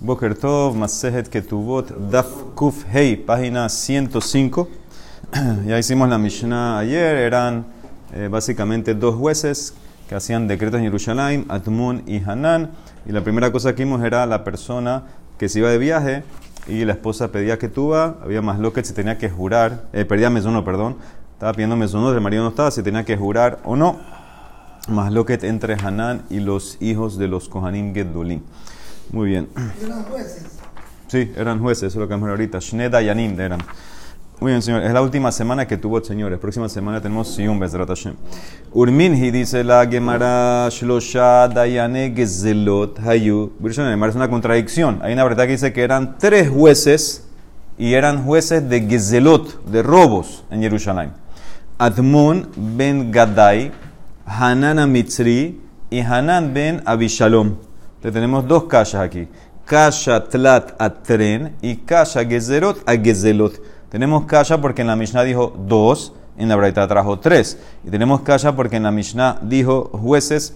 Boker Tov, Masejet Ketubot, Daf Kuf Hei, página 105. ya hicimos la Mishnah ayer, eran eh, básicamente dos jueces que hacían decretos en Jerusalén, Atmun y Hanan. Y la primera cosa que vimos era la persona que se iba de viaje y la esposa pedía que tuba, había más lo que se tenía que jurar, eh, perdía mesuno, perdón, estaba pidiendo mesuno, el marido no estaba, si tenía que jurar o no. Más lo que entre Hanan y los hijos de los Kohanim Gedolim. Muy bien. ¿Eran jueces? Sí, eran jueces, eso es lo que vamos a ver ahorita. Shneda Yanim eran. Muy bien, señor. Es la última semana que tuvo, señores. Próxima semana tenemos Siyum Bezrat Hashem. Urminhi dice la Gemara Shlosha Dayane Gezelot Hayu. Es una contradicción. Hay una verdad que dice que eran tres jueces y eran jueces de Gezelot, de robos en Jerusalén. Admon ben Gadai, Hanan Mitzri y Hanan ben Abishalom. Tenemos dos calles aquí. Kasha Tlat Atren y Kasha Gezerot a Gezelot. Tenemos Kasha porque en la Mishnah dijo dos, en la Braita trajo tres. Y tenemos Kasha porque en la Mishnah dijo jueces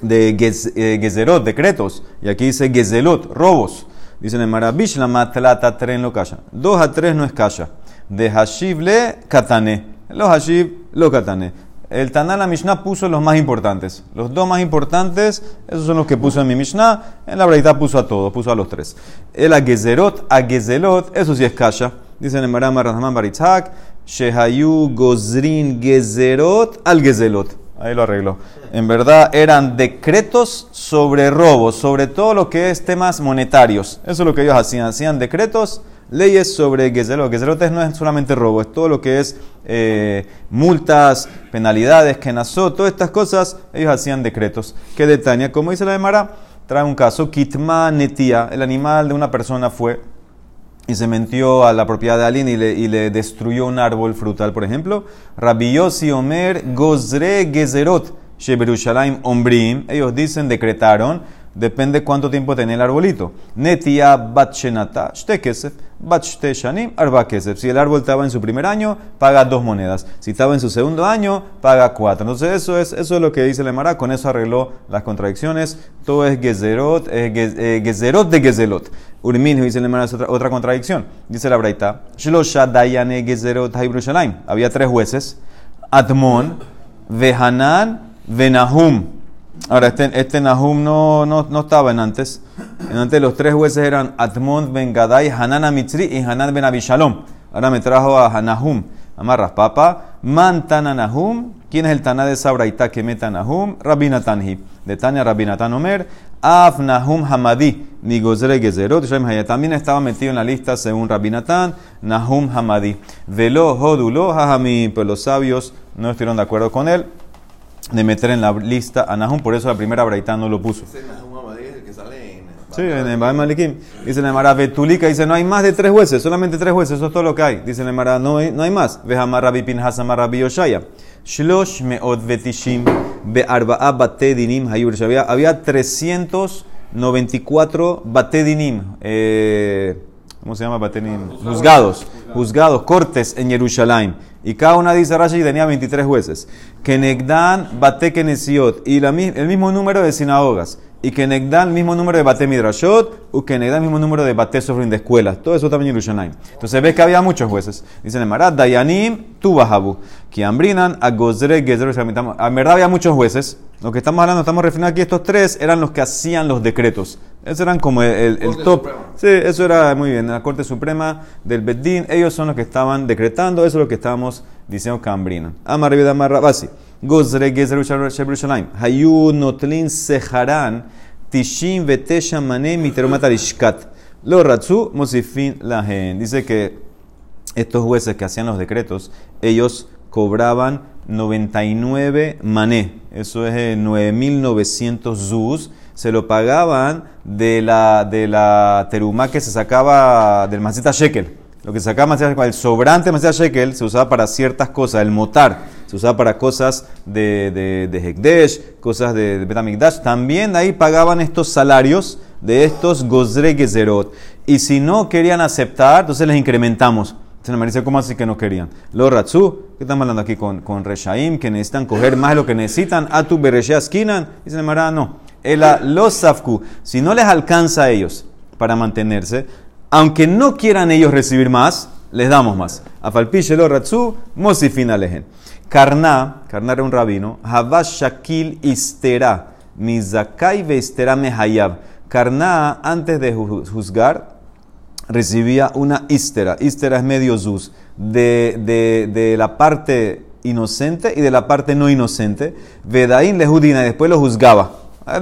de eh, Gezerot, decretos. Y aquí dice Gezelot, robos. Dicen en Marabish la Matlat Atren lo Kasha. Dos a tres no es Kasha. De Hashiv le Katane. Los Hashiv lo Katane. El Taná Mishnah puso los más importantes. Los dos más importantes, esos son los que puso en mi Mishnah. En la verdad puso a todos, puso a los tres. El a Gezerot, a Gezelot, eso sí es Kasha. Dicen en Maram Rahman Baritzhak, Shehayu Gozrin Gezerot al Gezelot. Ahí lo arregló. En verdad eran decretos sobre robos, sobre todo lo que es temas monetarios. Eso es lo que ellos hacían. Hacían decretos leyes sobre Gezelot. Gezelot no es solamente robo, es todo lo que es eh, multas, penalidades, que nació, todas estas cosas, ellos hacían decretos. ¿Qué detalle? Como dice la de Mara, trae un caso, Kitma Netia, el animal de una persona fue y se metió a la propiedad de alguien y le, y le destruyó un árbol frutal, por ejemplo. Rabbi Omer Gozre Gezerot, Sheberushalayim Ombrim, ellos dicen, decretaron, depende cuánto tiempo tenía el arbolito. Netia Batshenata, Shtekesef, Batshte Shanim, Arba Kesef. Si el árbol estaba en su primer año, paga dos monedas. Si estaba en su segundo año, paga cuatro. Entonces, eso es, eso es lo que dice el Emara. Con eso arregló las contradicciones. Todo es Gezerot, eh, eh, Gezerot de Gezelot. Dice el Emara, es otra, otra contradicción. Dice la Braita, Shlosha Dayane Gezerot. Había tres jueces: Atmon, Vehanan, Venahum. Ahora, este, este Nahum no, no, no, estaba en antes. En antes los tres jueces eran Atmon ben Gadai, Hanan Amitzri y Hanan ben Abishalom. Ahora me trajo a Nahum. Amarras, papa. Man Nahum. ¿Quién es el Taná de Sabraita que meta Nahum? Rabinatanhi. De Tania Rabinatan Omer. Af Nahum Hamadi. Nigozre Gezerot. También estaba metido en la lista según Rabinatan. Nahum Hamadi. Velo Jodulo Hahami. Pero los sabios no estuvieron de acuerdo con él de meter en la lista a Nahum, por eso la primera Braita no lo puso. Sí, en el Malikim. Dice la Emara Betulika, dice, no hay más de tres jueces, solamente tres jueces, eso es todo lo que hay. Dice la Emara, no, hay- no hay más. Vejamar Rabbi Pinhas Amar Rabbi Yoshaya. Shlosh meot vetishim be'arba'a hayur. Había, había 394 bate dinim. Eh, ¿Cómo se llama bate dinim? Juzgados. Juzgados, cortes en Jerusalén. Y cada una dice Rashi tenía 23 jueces. Kenegdan bate kenesiot. Y la el mismo número de sinagogas. Y Kenegdan el mismo número de bate midrashot. Y Kenegdan el mismo número de bate sofrim de escuelas. Todo eso también en Jerusalén. Entonces ves que había muchos jueces. Dicen en Marat, Dayanim, Tubahabu. Kiambrinan, Agozre, Gezer, Shamitam. En verdad había muchos jueces. Lo que estamos hablando, estamos refiriendo aquí, estos tres eran los que hacían los decretos. Esos eran como el, el- el Corte top. Suprema. Sí, eso era muy bien. La Corte Suprema del Beddin, ellos son los que estaban decretando, eso es lo que estábamos diciendo Cambrina. Amar Rebbe Amar Rabasi. Gozre Gezer Shebrushalayim. Hayu Notlin Seharan Tishim Vetesha Mane Miteromat Arishkat. Lo Ratzu Mosifin Lahen. Dice que estos jueces que hacían los decretos, ellos cobraban 99 mané, eso es eh, 9.900 zuz, se lo pagaban de la, de la terumá que se sacaba del masita shekel. Lo que sacaba el sobrante masita shekel se usaba para ciertas cosas, el motar, se usaba para cosas de, de, de Hekdesh, cosas de, de Betamikdash. También ahí pagaban estos salarios de estos gozre gezerot. Y si no querían aceptar, entonces les incrementamos. Dice, ¿cómo así que no querían? Los Ratsu, ¿qué estamos hablando aquí con, con Reshaim? Que necesitan coger más de lo que necesitan. A tu Bereshea Skinan. Dice Mara, no. El, los Safku, si no les alcanza a ellos para mantenerse. Aunque no quieran ellos recibir más, les damos más. Afalpichelo ratzu, mosifin alejen. Karna, Karna era un rabino, Havash Shakil Istera, Mizakai Veistera Mehayab. Karna, antes de juzgar, recibía una Istera. Istera es medio zus, de, de, de la parte inocente y de la parte no inocente. Vedaín le judina y después lo juzgaba.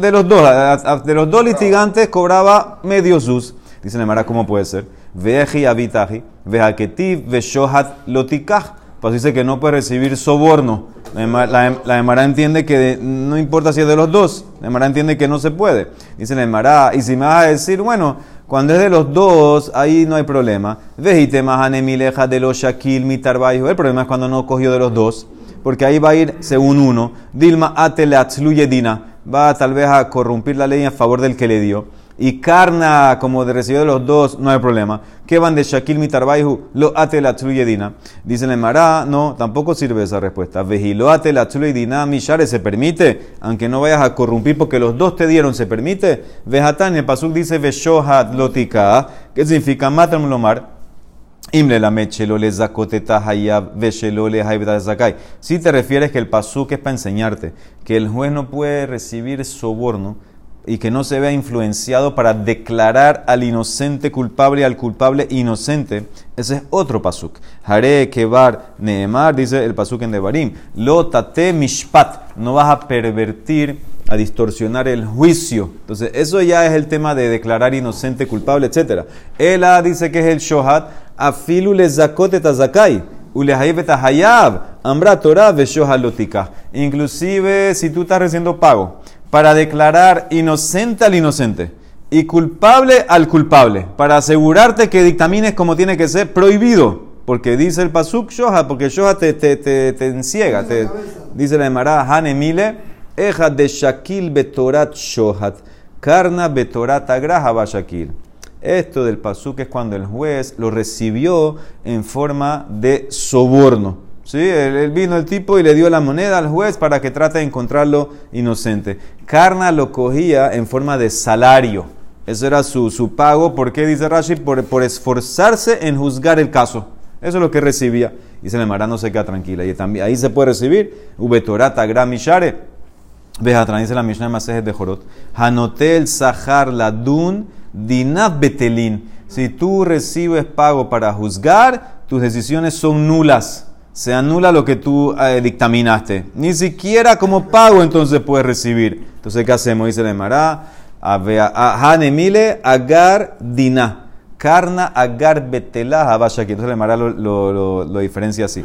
De los dos, de los dos litigantes cobraba medio sus. Dice Nemara, ¿cómo puede ser? Veji avitaji, vejaketiv, veshohat lotikaj. Pues dice que no puede recibir soborno. La Emara entiende que no importa si es de los dos. La entiende que no se puede. Dice la y si me vas a decir, bueno, cuando es de los dos, ahí no hay problema. Vejite mileja de los shakil mitarbaihu. El problema es cuando no cogió de los dos, porque ahí va a ir según uno. Dilma atele dina. Va tal vez a corrompir la ley a favor del que le dio y carna como de recibido de los dos, no hay problema. ¿Qué van de Shakil mitarbaihu? Lo ate la dina. Dice el Mará, no, tampoco sirve esa respuesta. Vejilo ate la dina, mishare, se permite, aunque no vayas a corrompir porque los dos te dieron, se permite. Vejatán, el pasuk dice veshohat lotika, que significa matam lomar. Imle la mechelo le zakoteta hayab le zakai. Si te refieres que el pasuk es para enseñarte que el juez no puede recibir soborno y que no se vea influenciado para declarar al inocente culpable y al culpable inocente. Ese es otro pasuk. Hare kebar neemar, dice el pasuk en Devarim. Lo tate mishpat. No vas a pervertir, a distorsionar el juicio. Entonces, eso ya es el tema de declarar inocente, culpable, etc. Ela dice que es el shohat. Afilu le zakote tazakai. hayab. Ambra Torah. Inclusive si tú estás recibiendo pago para declarar inocente al inocente y culpable al culpable, para asegurarte que dictamines como tiene que ser prohibido, porque dice el pasuk shoha, porque shoha te, te, te, enciega, te, dice la Emara, Hanemile, eja de shakil betorat shohat, karna betorat agraha shakil. Esto del pasuk es cuando el juez lo recibió en forma de soborno. ¿Sí? Él, vino el tipo y le dio la moneda al juez para que trate de encontrarlo inocente. Carna lo cogía en forma de salario. Eso era su, su pago. ¿Por qué dice Rashi? Por, por, esforzarse en juzgar el caso. Eso es lo que recibía. Y se le mara no se queda tranquila. Y también, ahí se puede recibir. Ubetorata gramishare. Vejatran dice la Mishnah Masejes de Jorot. Hanotel Sahar Ladun Dinab Betelin. Si tú recibes pago para juzgar, tus decisiones son nulas se anula lo que tú eh, dictaminaste. Ni siquiera como pago entonces puedes recibir. Entonces, ¿qué hacemos? Dice el Mará, Hanemile agar dina. Karna agar betela habashaki. Entonces el Mará lo, lo, lo, diferencia así.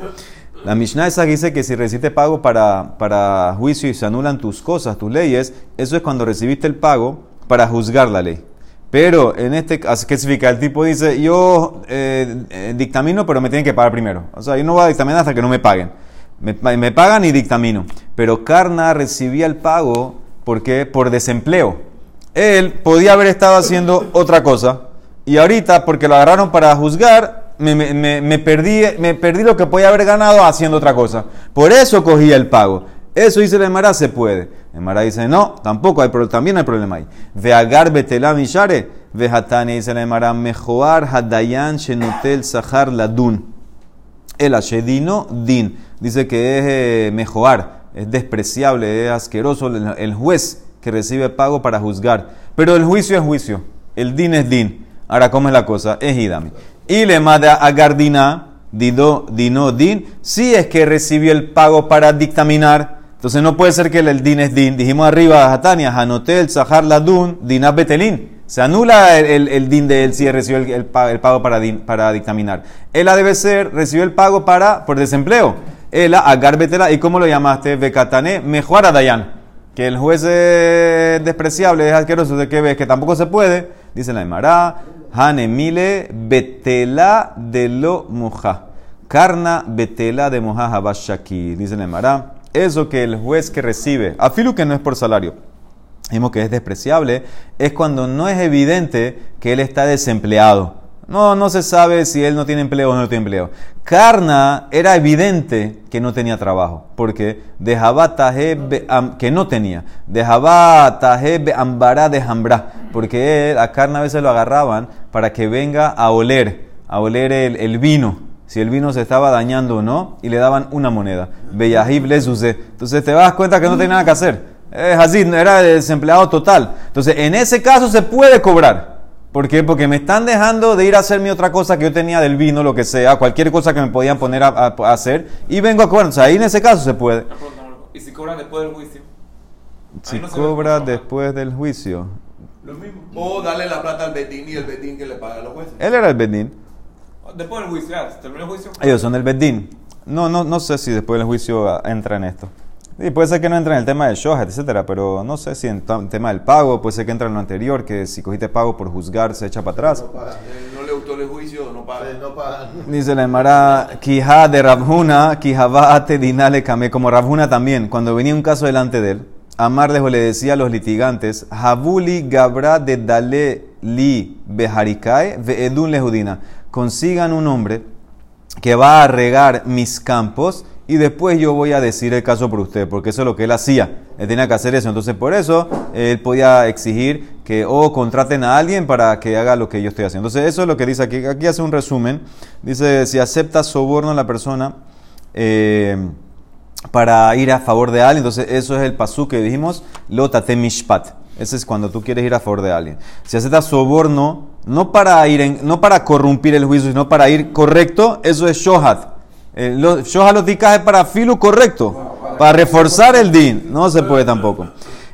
La Mishnah esa dice que si recibiste pago para, para juicio y se anulan tus cosas, tus leyes, eso es cuando recibiste el pago para juzgar la ley. Pero en este caso, ¿qué significa? El tipo dice, yo eh, eh, dictamino, pero me tienen que pagar primero. O sea, yo no voy a dictaminar hasta que no me paguen. Me, me pagan y dictamino. Pero Karna recibía el pago porque por desempleo. Él podía haber estado haciendo otra cosa y ahorita, porque lo agarraron para juzgar, me, me, me, perdí, me perdí lo que podía haber ganado haciendo otra cosa. Por eso cogía el pago. Eso dice el Emara, se puede. Emara dice, no, tampoco hay problema, también hay problema ahí. Veagar betela mishare, vehatani dice el Emara, mejoar hadayan shenotel sahar ladun. El ashedino din. Dice que es eh, mejoar, es despreciable, es asqueroso el, juez que recibe pago para juzgar. Pero el juicio es juicio, el din es din. Ahora, ¿cómo es la cosa? Es idami. Y le manda a Gardina, dino din, si es que recibió el pago para dictaminar entonces no puede ser que el, din es din. Dijimos arriba, Hatania, Hanotel, Sahar Ladun, Dinab Betelin. Se anula el, din de él si recibió el, pago para, para dictaminar. Ela debe ser, recibió el pago para, por desempleo. Ela, Agar Betela, ¿y cómo lo llamaste? Bekatane, mejor a Dayan. Que el juez es despreciable, es asqueroso, ¿de qué ves? Que tampoco se puede. Dice la Emara, Hanemile Betela de lo moja. Karna Betela de moja Habashaki. Dice la Emara eso que el juez que recibe, afilo que no es por salario, dijimos que es despreciable, es cuando no es evidente que él está desempleado. No, no se sabe si él no tiene empleo o no tiene empleo. Karna era evidente que no tenía trabajo, porque dejaba taje que no tenía, dejaba taje ambara de porque a Karna a veces lo agarraban para que venga a oler, a oler el, vino, si el vino se estaba dañando o no, y le daban una moneda. Bellahib les usé. Entonces te das cuenta que no tenía nada que hacer. Es así, era desempleado total. Entonces en ese caso se puede cobrar. ¿Por qué? Porque me están dejando de ir a hacer mi otra cosa que yo tenía del vino, lo que sea, cualquier cosa que me podían poner a, hacer, y vengo a cobrar. O sea, ahí en ese caso se puede. ¿Y si cobran después del juicio? Si cobra después del juicio. Lo mismo. O darle la plata al Bedín y el Bedín que le paga a los jueces. Él era el Bedín. Después del juicio, ya, terminó el juicio. Ellos son el Bedín. No, no, no sé si después del juicio entra en esto. Y puede ser que no entre en el tema del shohat, etcétera, pero no sé si en el tema del pago, puede ser que entre en lo anterior, que si cogiste pago por juzgar se echa para atrás. No, no le gustó el juicio, no paga. No paga. Dice la Emara, Kija de Rabhuna, Kijaba ate dinale kame, como Rabhuna también, cuando venía un caso delante de él, Amar le decía a los litigantes, Habuli Gabra de Dale li Beharikae ve edun lehudina, consigan un hombre que va a regar mis campos y después yo voy a decir el caso por usted, porque eso es lo que él hacía. Él tenía que hacer eso. Entonces, por eso él podía exigir que o contraten a alguien para que haga lo que yo estoy haciendo. Entonces, eso es lo que dice aquí. Aquí hace un resumen. Dice: si acepta soborno la persona eh, para ir a favor de alguien, entonces eso es el pasú que dijimos: lotate mishpat. Ese es cuando tú quieres ir a favor de alguien. Si acepta soborno, no para, ir en, no para corrompir el juicio, sino para ir correcto, eso es shohat. Eh, Shoha los es para filo correcto, para reforzar el din. No se puede tampoco.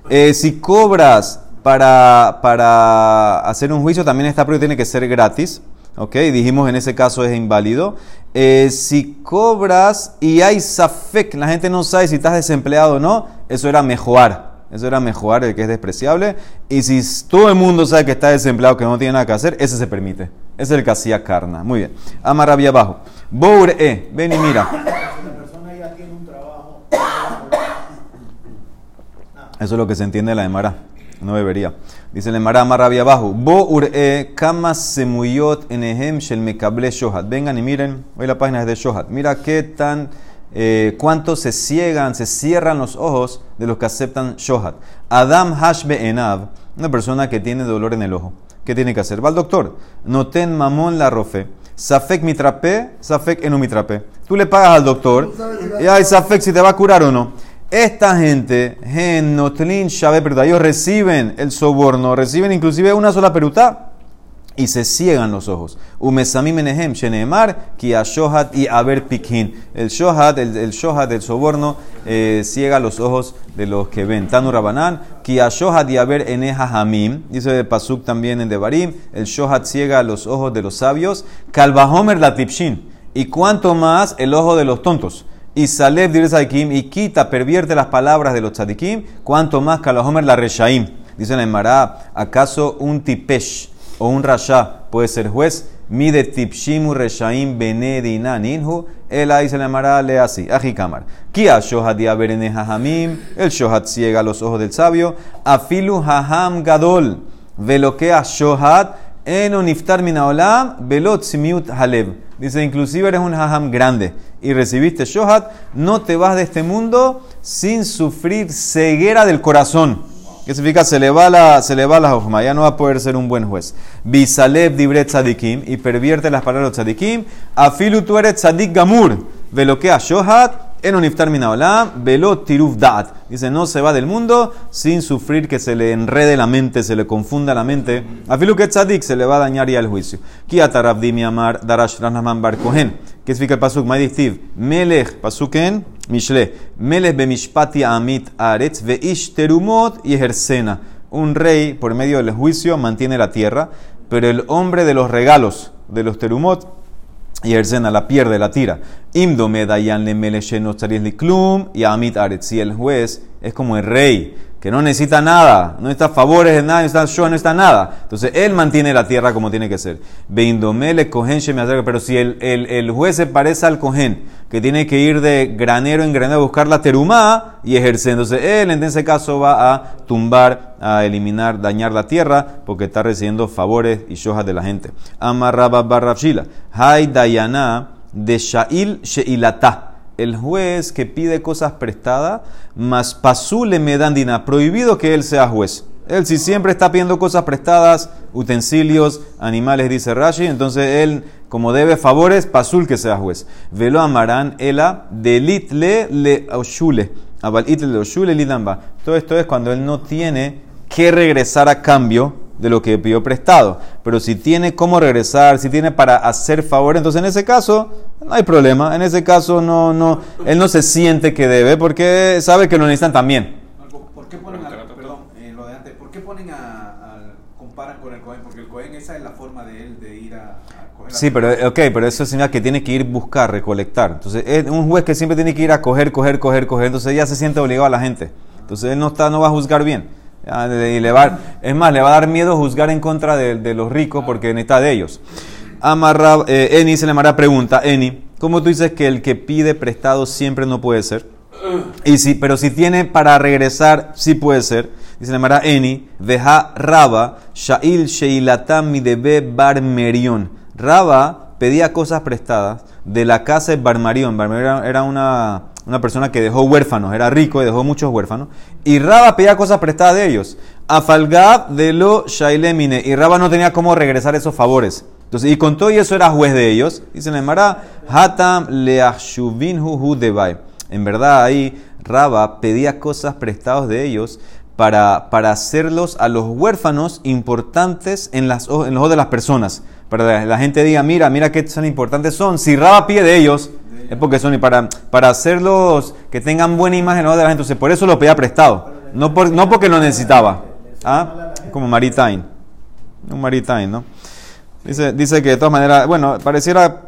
Eh, si cobras para, para hacer un juicio, también está pero tiene que ser gratis. ¿Ok? Dijimos en ese caso es inválido. Eh, si cobras y hay safek, la gente no sabe si estás desempleado o no, eso era mejorar. Eso era mejorar el que es despreciable. Y si todo el mundo sabe que está desempleado, que no tiene nada que hacer, ese se permite. Ese es el que hacía carna. Muy bien. Amarrabia abajo. Bour e, ven y mira. Eso es lo que se entiende de la Emara. No debería. Dice la Emara amarrabia abajo. Bour e, kama semuyot enehem shel mekable shohat. Vengan y miren. Hoy la página es de shohat. Mira qué tan eh, cuánto se ciegan, se cierran los ojos de los que aceptan shohat. Adam Hashbe Enav, una persona que tiene dolor en el ojo. ¿Qué tiene que hacer? Va al doctor. Noten mamón la rofe. Safek mitrape, safek enu mitrape. Tú le pagas al doctor y hay safek si te va a curar o no. Esta gente, gen notlin ellos reciben el soborno, reciben inclusive una sola peruta y se ciegan los ojos. Umesamim menehem sheneemar ki shohat y aver pikhin. El shohat, el, el shohat, el soborno, eh, ciega los ojos de los que ven. Tanu rabanan ki shohat y aver eneha hamim. Dice el pasuk también en Devarim. El shohat ciega los ojos de los sabios. Kalvahomer la tipshin. Y cuanto más el ojo de los tontos. Y Salef dice y quita, pervierte las palabras de los tzadikim, cuanto más Kalvahomer la reshaim. Dice en el ¿acaso un tipesh? O un rasha puede ser juez. Mide tipshimu reshaim benedina ninhu. Él ahí se le llamará le así. Ajikamar. Kia shohat diaberene hajamim. El shohat ciega los ojos del sabio. Afilu haham gadol. Veloquea shohat. Eno niftar minaolam. Velot simiut halev. Dice, inclusive eres un haham grande y recibiste shohat, no te vas de este mundo sin sufrir ceguera del corazón. ¿Qué significa? Se le va la, se le va la ya no va a poder ser un buen juez. Bisaleb dibret tzadikim, y pervierte las palabras de tzadikim. Afilu tu eres tzadik gamur, veloquea shohat, en uniftar minaolam, velo tiruf daat. Dice, no se va del mundo sin sufrir que se le enrede la mente, se le confunda la mente. Afilu que tzadik se le va a dañar ya el juicio. Kiatarabdi amar darash ranaman bar kohen. ¿Qué significa el pasuk? Maidistiv. Melech, pasuken, mishle. Melech bemishpati amit aretz ish terumot y ejercena. Un rey, por medio del juicio, mantiene la tierra, pero el hombre de los regalos, de los terumot, y ejercena la pierde, la tira. Imdo medayan le melesheno klum y amit aretz. Si el juez es como el rey que no necesita nada, no está a favores de nada, no está yo, no está nada. Entonces él mantiene la tierra como tiene que ser. Veindomele cohen pero si el, el, el, juez se parece al cohen, que tiene que ir de granero en granero a buscar la terumá y ejercer, entonces él en ese caso va a tumbar, a eliminar, dañar la tierra, porque está recibiendo favores y shojas de la gente. Amarraba barrafshila. Hay dayana de Shail Sheilata. El juez que pide cosas prestadas, más pasule me dan dina. Prohibido que él sea juez. Él si siempre está pidiendo cosas prestadas, utensilios, animales, dice Rashi, entonces él, como debe favores, pasul que sea juez. Velo amarán ela delit le le oshule. Abal it le oshule lidamba. Todo esto es cuando él no tiene que regresar a cambio de lo que pidió prestado. Pero si tiene cómo regresar, si tiene para hacer favor, entonces en ese caso no hay problema. En ese caso no, no, él no se siente que debe porque sabe que lo necesitan también. ¿Por qué ponen a, perdón, eh, lo de antes, ¿por qué ponen a, comparan con el Cohen? Porque el Cohen esa es la forma de él de ir a, a coger Sí, pero ok, pero eso significa que tiene que ir buscar, recolectar. Entonces, es un juez que siempre tiene que ir a coger, coger, coger, coger. Entonces ya se siente obligado a la gente. Entonces él no está, no va a juzgar bien. Y le va, es más, le va a dar miedo juzgar en contra de, de los ricos porque necesita de ellos. Amarra, eh, Eni se le amará pregunta, Eni, ¿cómo tú dices que el que pide prestado siempre no puede ser? Y si, pero si tiene para regresar, sí puede ser. Dice la Mara Eni, deja Raba, Shail Sheilatam mi debe Bar Merion. Raba pedía cosas prestadas de la casa de Barmarión. Barmarión era una, una persona que dejó huérfanos, era rico y dejó muchos huérfanos. Y Raba pedía cosas prestadas de ellos. Afalgab de lo Shailemine. Y Raba no tenía cómo regresar esos favores. Entonces, y con todo y eso era juez de ellos. Dice la Mara, Hatam leachuvin hu debai. En verdad ahí Raba pedía cosas prestadas de ellos para, para hacerlos a los huérfanos importantes en, las, en los ojos de las personas. Para que la gente diga, mira, mira qué tan importantes son. Si Raba pide de ellos, es porque son y para, para hacerlos que tengan buena imagen de la gente. Entonces, por eso lo pedía prestado. No, por, no porque lo necesitaba. ¿Ah? Como Maritime. Un Maritime, ¿no? Dice, dice que de todas maneras, bueno, pareciera,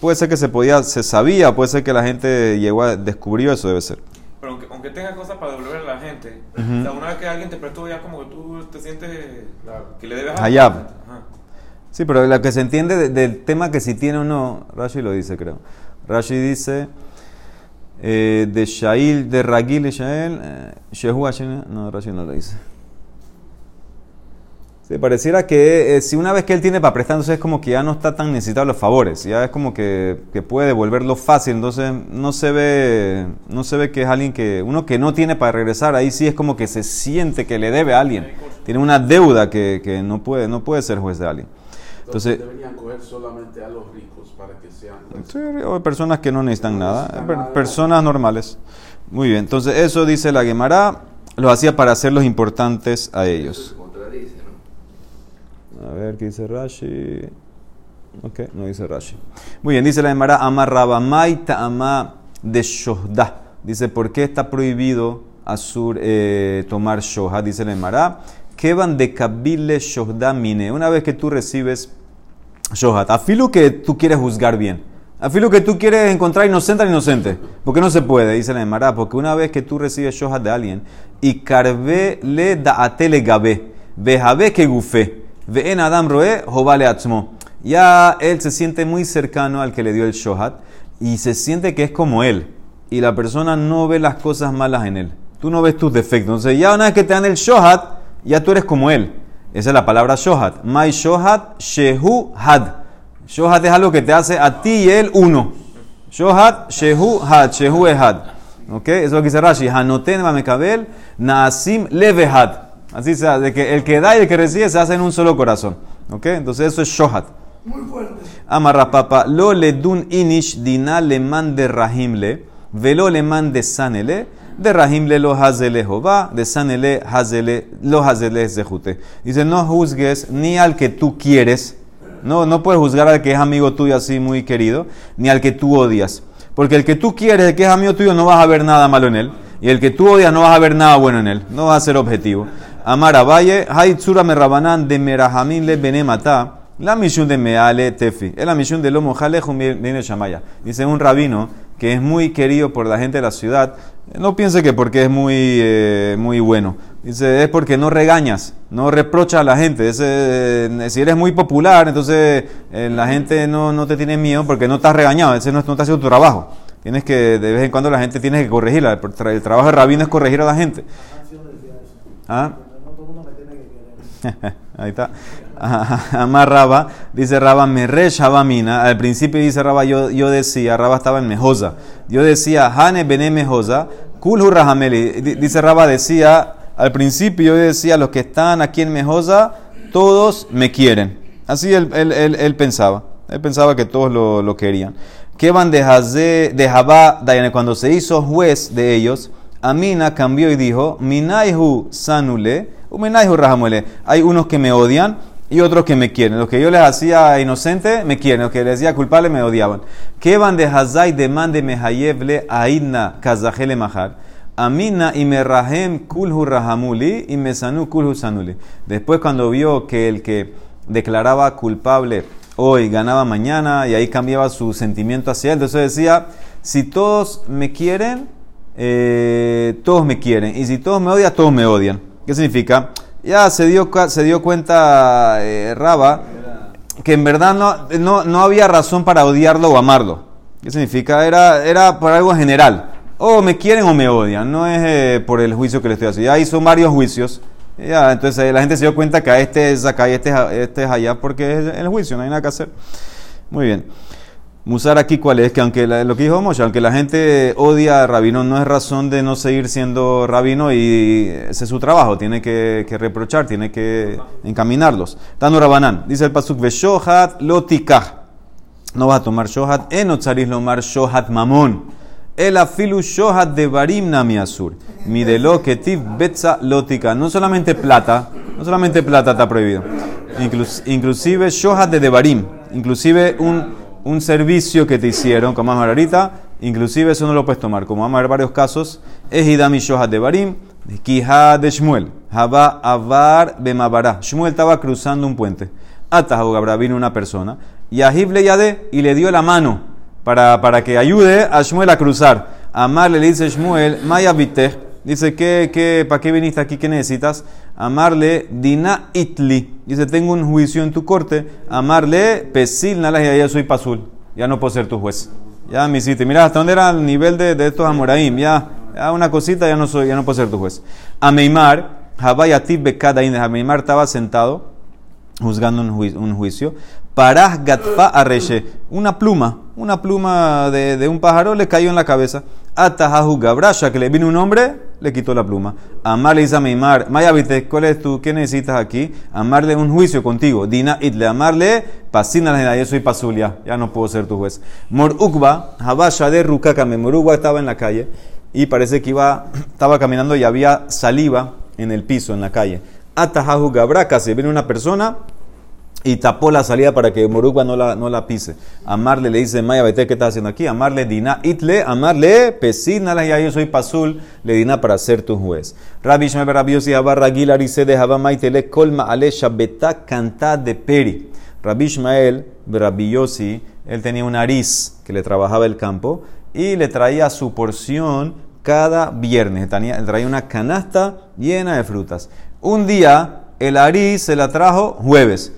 puede ser que se podía, se sabía, puede ser que la gente llegó a descubrió eso, debe ser. Pero aunque, aunque tenga cosas para devolver a la gente, o sea, una vez que alguien te prestó, ya como que tú te sientes que le debes algo. Hayab. Sí, pero lo que se entiende de- del tema que si tiene o no, Rashi lo dice, creo. Rashi dice eh, de Shail, de Ragil y Shael, eh, Shehu Hashem, no, Rashi no lo dice. Sí, pareciera que eh, si una vez que él tiene para prestar, entonces es como que ya no está tan necesitado los favores, ya es como que, que puede devolverlo fácil, entonces no se ve no se ve que es alguien que, uno que no tiene para regresar, ahí sí es como que se siente que le debe a alguien, tiene una deuda que, que no, puede, no puede ser juez de alguien. Entonces, Entonces, deberían coger solamente a los ricos para que sean. Sí, o personas que no necesitan No nada, necesitan per- nada. personas normales. Muy bien, entonces eso dice la Gemara, lo hacía para hacerlos importantes a ellos. A ver, ¿qué dice Rashi? Ok, no dice Rashi. Muy bien, dice la Gemara, ama rabamai ta'ama de shohda. Dice, ¿por qué está prohibido Azur eh, tomar shohda? Dice la Gemara, van de kabile shohda mine. Una vez que tú recibes shohad, afilo que tú quieres juzgar bien. Afilo que tú quieres encontrar inocente al inocente. ¿Por qué no se puede? Dice la Gemara, porque una vez que tú recibes shohad de alguien, y carve le da'ate le gabe, vejabe que gufe, ve en adam roe, jovale atzmo. Ya él se siente muy cercano al que le dio el shohad y se siente que es como él. Y la persona no ve las cosas malas en él. Tú no ves tus defectos. Entonces ya una vez que te dan el shohad, ya tú eres como él. Esa es la palabra shohad. My shohad, shehu had. Shohad es algo que te hace a ti y él uno. Shohad, shehu had, shehu ehad. ¿Ok? Eso es lo que dice Rashi. Hanoten mamekabel, naasim levehad. Así sea, de que el que da y el que recibe se hacen un solo corazón. ¿Ok? Entonces eso es shohad. Amarra papa, lo le dun inish dina le man de rahimle, velo le man de sanele, de rahimle lo hazele jova, de sanele hazele, lo hazele zehute. Dice, no juzgues ni al que tú quieres, no, no puedes juzgar al que es amigo tuyo así muy querido, ni al que tú odias. Porque el que tú quieres, el que es amigo tuyo, no vas a ver nada malo en él. Y el que tú odias, no vas a ver nada bueno en él. No va a ser objetivo. Amara Valle, Haitzura me rabanan de merahamim le benemata. La misión de Meale Tefi. Es la misión de Lomo Jalejum viene Shamaya. Dice un rabino que es muy querido por la gente de la ciudad. No piense que porque es muy, eh, muy bueno. Dice, es porque no regañas, no reprochas a la gente. Ese, eh, si eres muy popular, entonces eh, la gente no, no te tiene miedo porque no estás regañado. Ese no, no está haciendo tu trabajo. Tienes que, de vez en cuando la gente tiene que corregirla. El, tra- el trabajo de rabino es corregir a la gente. ¿Ah? Ahí está. Amar Raba, dice Raba, Meresh Habamina. Al principio dice Raba, yo, yo decía, Raba estaba en Mejosa. Yo decía, Hane Bene Mejosa, Kulhu Rahameli. Di- Dice Raba, decía, al principio yo decía, los que están aquí en Mejosa, todos me quieren. Así él, él, él, él pensaba. Él pensaba que todos lo, lo querían. Que van de Hazé, de Jabá, Dayane, cuando se hizo juez de ellos, Amina cambió y dijo, Minaihu Sanule, Minaihu. Hay unos que me odian y otros que me quieren. Los que yo les hacía inocente, me quieren. Los que les decía culpable, me odiaban. Que van de Hazai demande Mehayevle Aidna Kazajele Mahar. Amina y Merahem Kulhu Rahamuli y Mesanu Kulhu Sanuli. Después cuando vio que el que declaraba culpable hoy ganaba mañana y ahí cambiaba su sentimiento hacia él. Entonces decía, si todos me quieren, eh, todos me quieren. Y si todos me odian, todos me odian. ¿Qué significa? Ya se dio, se dio cuenta eh, Raba que en verdad no, no, no había razón para odiarlo o amarlo. ¿Qué significa? Era, era por algo general. O me quieren o me odian. No es eh, por el juicio que le estoy haciendo. Ya hizo varios juicios. Ya, entonces la gente se dio cuenta que a este es acá y este es, este es allá porque es el juicio, no hay nada que hacer. Muy bien. Musar aquí cuál es, que aunque la- lo que dijo Moshe, aunque la gente odia a Rabino, no es razón de no seguir siendo Rabino y ese es su trabajo, tiene que, reprochar, tiene que encaminarlos. Tano Rabanán, dice el Pasuk, Veshohat lotikah. No vas a tomar shohat, enotzaris lomar shohat mamón. El afilu shohat de barim nami asur. Midelo ketiv betza lotika. No solamente plata, no solamente plata está prohibido. Inclus- inclusive shohat de devarim. Inclusive un, un servicio que te hicieron, como vamos a ver ahorita, inclusive eso no lo puedes tomar. Como vamos a ver varios casos, es hidami shohat de barim, kihá de Shmuel, haba avar bemabara. Shmuel estaba cruzando un puente. Atahu Gabra vino una persona y Ahib le yade y le dio la mano para, para que ayude a Shmuel a cruzar. Amarle le dice Shmuel, Maya Vitech, dice, ¿qué, qué, ¿para qué viniste aquí? ¿Qué necesitas? Amarle, Dina Itli, dice, tengo un juicio en tu corte. Amarle, Pesil Nalas, ya soy Pasul, ya no puedo ser tu juez. Ya me hiciste, mira hasta dónde era el nivel de, de estos Amoraim, ya, ya una cosita, ya no, soy, ya no puedo ser tu juez. Ameimar, Habayatib Bekadain, Ameimar estaba sentado juzgando un, juicio, un juicio. Parah gatfa arreshe, una pluma, una pluma de, de un pájaro le cayó en la cabeza. Atahahu gabrasha, que le vino un hombre, le quitó la pluma. Amar le dice a Meimar, Mayavite, ¿cuál es tú? ¿Qué necesitas aquí? Amarle un juicio contigo. Dina itle, amarle, pasina la yo soy pasulia, ya no puedo ser tu juez. Mor ukba, habasha de rukakame, Mor Ukba estaba en la calle y parece que iba, estaba caminando y había saliva en el piso, en la calle. Atahahu gabraka, se viene una persona y tapó la salida para que Morugba no la, no la pise. Amarle le dice, Maya, vete, ¿qué estás haciendo aquí? Amarle dina itle, amarle pesina, ya yo soy pasul, le dina para ser tu juez. Rabbi Shmuel Rabbi Yossi Abar Ragil Arise de Habamaitele Kolma Ale Shabeta Canta de Peri. Rabbi Ishmael Rabbi Yossi, él tenía un ariz que le trabajaba el campo y le traía su porción cada viernes. Tenía, traía una canasta llena de frutas. Un día el ariz se la trajo jueves.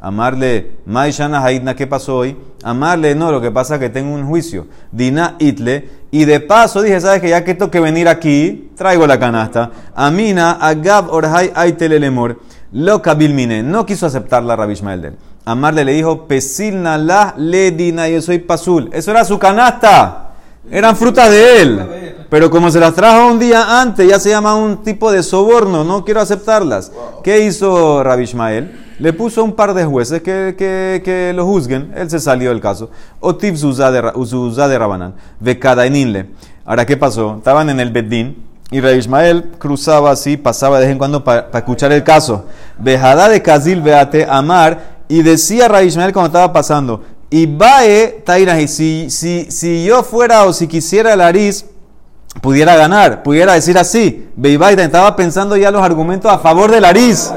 Amarle, Maishana Haidna, ¿qué pasó hoy? Amarle, no, lo que pasa es que tengo un juicio. Dina Itle. Y de paso dije, ¿sabes que Ya que tengo que venir aquí, traigo la canasta. Amina, Agab Orhai Aitele Lemor. Loca Bilmine. No quiso aceptar la Ishmael de él. Amarle le dijo, Pesilna la le dina, yo soy pasul. Eso era su canasta. Eran frutas de él. Pero como se las trajo un día antes, ya se llama un tipo de soborno. No quiero aceptarlas. ¿Qué hizo Rabbi Ishmael? Le puso un par de jueces que, que, que lo juzguen. Él se salió del caso. O tip Zuzá de, Rabanán. Vekadainle. Ahora, ¿qué pasó? Estaban en el Beddín. Y Rabbi Ishmael cruzaba así, pasaba de vez en cuando para escuchar el caso. Vejada de Kazil Beate Amar. Y decía Rabbi Ishmael cuando estaba pasando. Y Bae Tairaji, si, si, si yo fuera o si quisiera el Ariz, pudiera ganar, pudiera decir así. Beibaita estaba pensando ya los argumentos a favor del Ariz.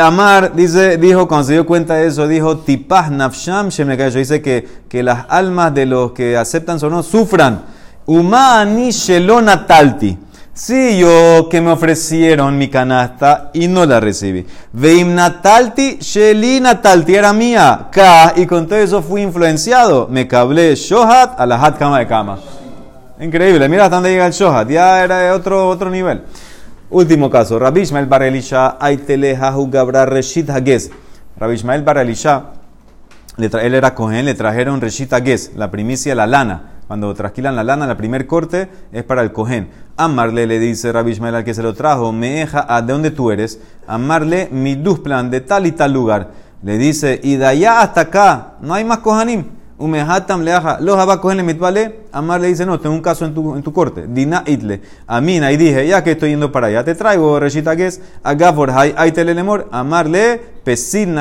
Amar dice, dijo, cuando se dio cuenta de eso, dijo, tipah nafsham shemekayo. Dice que, que las almas de los que aceptan o no sufran. Umani shelona talti. Sí, yo que me ofrecieron mi canasta y no la recibí. Veim natalti, sheli natalti era mía. Ka, y con todo eso fui influenciado. Me cablé shohat a la hat kama de cama. Increíble, mira hasta dónde llega el shohat. Ya era de otro, otro nivel. Último caso, Rabbi Ishmael Bar Elisha, Aitele Hahu Gabra Reshit Hages. Rabbi Ishmael Bar Elisha, él era Cohen, le trajeron Reshit Hages, la primicia, la lana. Cuando trasquilan la lana, la primer corte es para el Cohen. Amarle le dice Rabbi Ishmael al que se lo trajo, Meeja, ¿a de dónde tú eres? Amarle mi plan de tal y tal lugar. Le dice, y de allá hasta acá, no hay más Kohanim. Umehatam leaja, los va a cogerle mitvale. Amar le dice, no, tengo un caso en tu, en tu corte. Dina itle. Amina, y dije, ya que estoy yendo para allá, te traigo, Reshita Ges, Agafor, hay,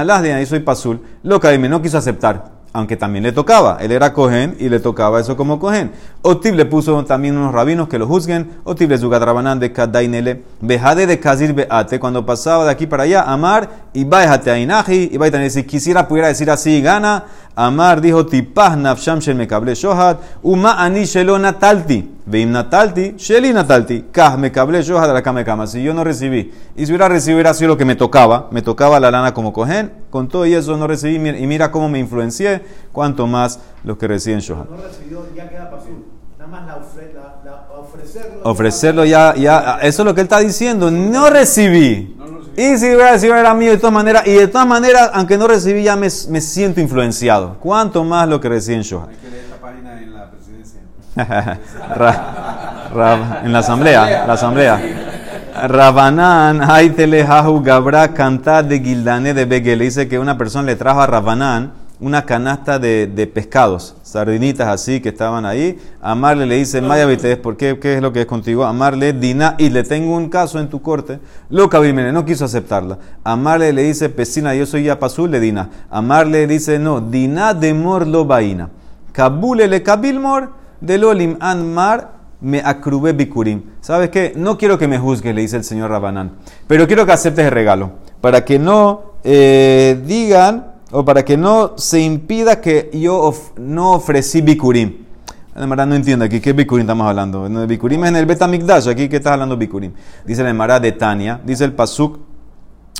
las de ahí soy pasul. Lo que no quiso aceptar. Aunque también le tocaba, él era cohen y le tocaba eso como cohen. Otib le puso también unos rabinos que lo juzguen. Otib le zugadrabanan de kadainele. Bejade de kazir beate. Cuando pasaba de aquí para allá, amar y baejate a inaji. Y baejate si quisiera pudiera decir así, gana. Amar dijo tipah nafsham shel mekable shohat. Uma ani shelo natalti. Veim natalti, sheli natalti. Kah mekable shohat a la kame kama. Si yo no recibí. Y si hubiera recibido sido lo que me tocaba. Me tocaba la lana como cohen. Con todo y eso no recibí. Y mira cómo me influencié. Cuanto más los que reciben shohat. No recibió, ya queda pasul. Nada más la, ofre- la- la- ofrecerlo. Ofrecerlo ya, ya, eso es lo que él está diciendo. No recibí. Y si hubiera recibido era mío de todas maneras. Y de todas maneras, aunque no recibí, ya me, me siento influenciado. Cuanto más lo que reciben Shohat. Hay que leer esta página en la presidencia. Ra- Ra- en la asamblea, la asamblea. Rabanán, Haitele Hahu Gabra canta de Gildane de Begel. Dice que una persona le trajo a Rabanán una canasta de, de pescados, sardinitas así que estaban ahí. Amarle le dice, Maya ¿por qué? ¿Qué es lo que es contigo? Amarle, Dina, y le tengo un caso en tu corte. Loca Bimene, no quiso aceptarla. Amarle le dice, Pesina, yo soy Yapazul, le Dina. Amarle dice, no, Dina de Mor lo Baina. Kabule le Kabilmor de Lolim Anmar me acrube bikurim. ¿Sabes qué? No quiero que me juzgues, le dice el señor Rabanán, pero quiero que aceptes el regalo, para que no eh, digan o para que no se impida que yo no ofrecí bikurim. La Emara no entiende aquí qué bikurim estamos hablando. Bikurim es en el Betamikdash, aquí que estás hablando bikurim. Dice la Emara de Tania, dice el Pasuk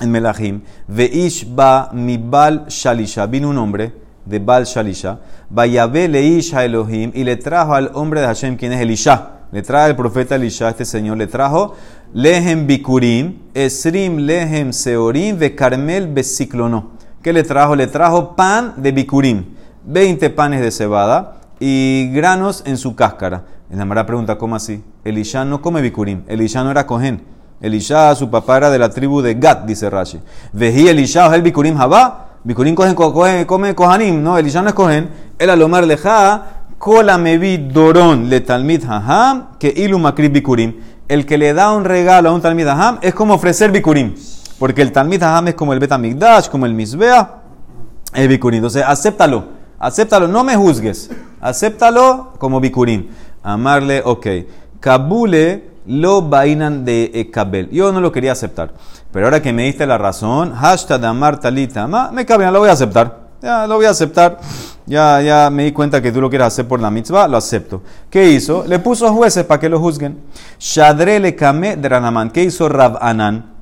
en Melahim, Veish ba mi Shalisha, vino un hombre de Bal Shalisha, Vayabe leish a Elohim, y le trajo al hombre de Hashem, quien es Elisha. Le trae el profeta Elisha, este señor, le trajo Lehem Bikurim, Esrim Lehem Seorim, Ve Carmel Besiklono. ¿Qué le trajo? Le trajo pan de Bikurim, 20 panes de cebada y granos en su cáscara. En la pregunta, ¿cómo así? Elisha no come Bikurim, Elisha no era Cohen. Elisha, su papá era de la tribu de Gad, dice Rashi. Vejí Elisha, el Bikurim Jabá. Bikurim cogen, cogen, come Kohanim. No, Elisha no es Cohen. El Alomar Leja, Kola Mevi Dorón le Talmid Haham, que Ilu Bikurim. El que le da un regalo a un Talmid Haham es como ofrecer Bikurim. Porque el Talmid Haham es como el Betamigdash, como el Misbea, el Bikurim. Entonces, acéptalo. Acéptalo, no me juzgues. Acéptalo como Bikurim. Amarle, ok. Kabule lo bainan de eh, Kabel. Yo no lo quería aceptar. Pero ahora que me diste la razón, hashtag amar talita, me cabe, lo voy a aceptar. Ya lo voy a aceptar. Ya, ya me di cuenta que tú lo quieres hacer por la mitzvah, lo acepto. ¿Qué hizo? Le puso jueces para que lo juzguen. Shadre le kame de. ¿Qué hizo Rab Anan?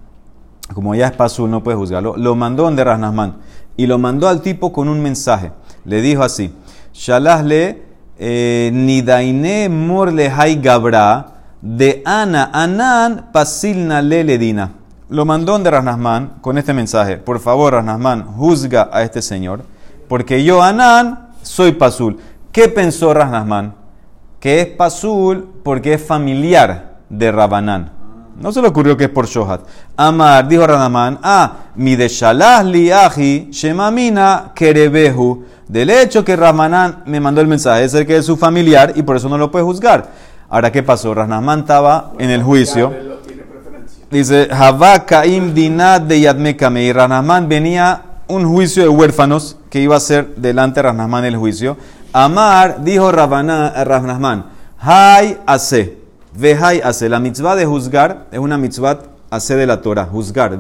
Como ya es pasul, no puede juzgarlo. Lo mandó donde Rasnasman. Y lo mandó al tipo con un mensaje. Le dijo así: Shalah le eh, nidaine mor le hay gabra de ana anan pasilna le ledina. Lo mandó donde Rasnasman con este mensaje. Por favor, Rasnasman, juzga a este señor. Porque yo, Anán, soy pasul. ¿Qué pensó Rasnasman? Que es pasul porque es familiar de Rabanán. No se le ocurrió que es por Shohat. Amar, dijo Ranamán, ah, mi de shalah liaji, shemamina kerebehu. Del hecho que Ramanán me mandó el mensaje, es el que es su familiar y por eso no lo puede juzgar. Ahora, ¿qué pasó? Ranamán estaba en el juicio. Dice, Havá Caim Dinad de Yadmekame. Y Ranamán venía un juicio de huérfanos que iba a ser delante de el juicio. Amar, dijo Ranamán, Hay hace, ve hay hace. La mitzvah de juzgar es una mitzvah hace de la Torah, juzgar.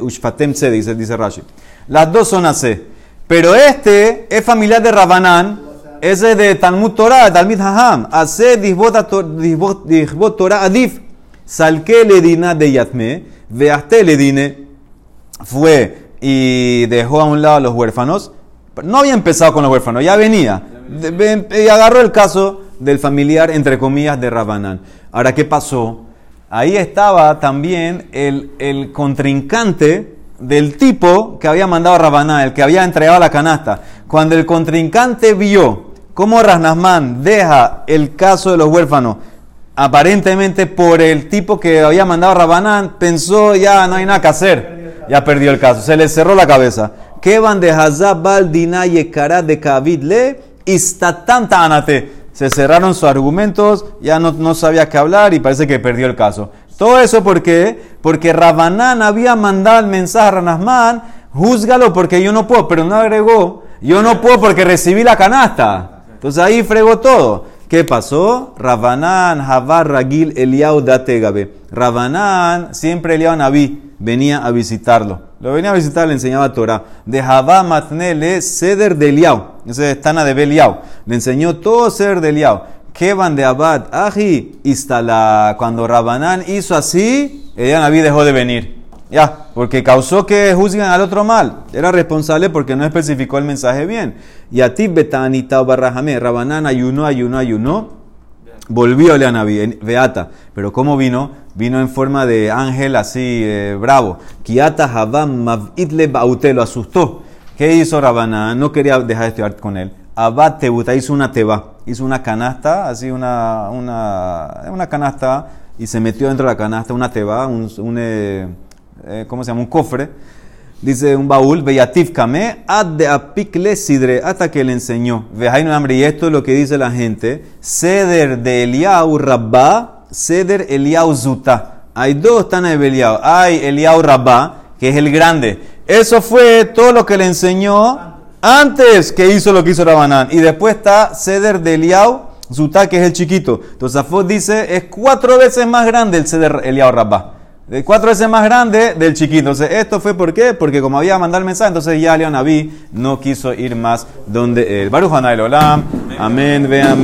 Ushfatem se dice, dice Rashi. Las dos son hace. Pero este es familiar de Rabanán, ese es de Talmud Torah, Talmud Haham. Hace dihbot Torah adif. Salque le dina de Yatme, veaste le dine, fue y dejó a un lado a los huérfanos. No había empezado con los huérfanos, ya venía. Y agarró el caso del familiar, entre comillas, de Rabanán. Ahora, ¿qué pasó? ahí estaba también el, contrincante del tipo que había mandado a Rabaná, el que había entregado la canasta. Cuando el contrincante vio cómo Rasnasman deja el caso de los huérfanos, aparentemente por el tipo que había mandado a Rabanán, pensó ya no hay nada que hacer, ya perdió el caso, se le cerró la cabeza. Que van de Hazabal Dinaye Kara de Kavidle Se cerraron sus argumentos, ya no, sabía qué hablar y parece que perdió el caso. Todo eso porque, porque Rabanán había mandado el mensaje a Ranasman, júzgalo porque yo no puedo, pero no agregó, yo no puedo porque recibí la canasta. Entonces ahí fregó todo. ¿Qué pasó? Rabanán, Javar, Ragil, Eliau, Dategabe. Rabanán, siempre Eliau Naví, venía a visitarlo. Lo venía a visitar, le enseñaba Torah. De Javá Matnele, Ceder de Eliau. Ese es Tana de Beliau. Le enseñó todo Ceder de Eliau. ¿Qué van de Abad? Aji, instala. Cuando Rabanán hizo así, Eliau Naví dejó de venir. Ya, porque causó que juzguen al otro mal. Era responsable porque no especificó el mensaje bien. Y a ti, Betanita Barrajame, Rabanán ayunó, ayunó, ayunó. Volvió Naví, Beata. Pero ¿cómo vino? Vino en forma de ángel así, eh, bravo. Kiata Habam Mavitle Baute, lo asustó. ¿Qué hizo Rabanán? No quería dejar de estudiar con él. Abad Tebuta hizo una teba, hizo una canasta, así una, una, una canasta, y se metió dentro de la canasta una teba, un, un eh, eh, ¿cómo se llama? Un cofre. Dice un baúl, Beyatif Kame, ad de apikle sidre, hasta que le enseñó. Vejaino hambre, y esto es lo que dice la gente. Ceder de Eliau Rabba, Ceder Eliau Zuta. Hay dos Tana de Eliau. Hay Eliau Rabba, que es el grande. Eso fue todo lo que le enseñó antes que hizo lo que hizo Rabanán. Y después está Ceder de Eliau Zuta, que es el chiquito. Entonces Afot dice, es cuatro veces más grande el Ceder Eliau Rabba de cuatro veces más grande del chiquito. Entonces, esto fue por qué? Porque como había mandado el mensaje, entonces ya Leon Naví no quiso ir más donde él. Baruch Olam. Amén. Vean,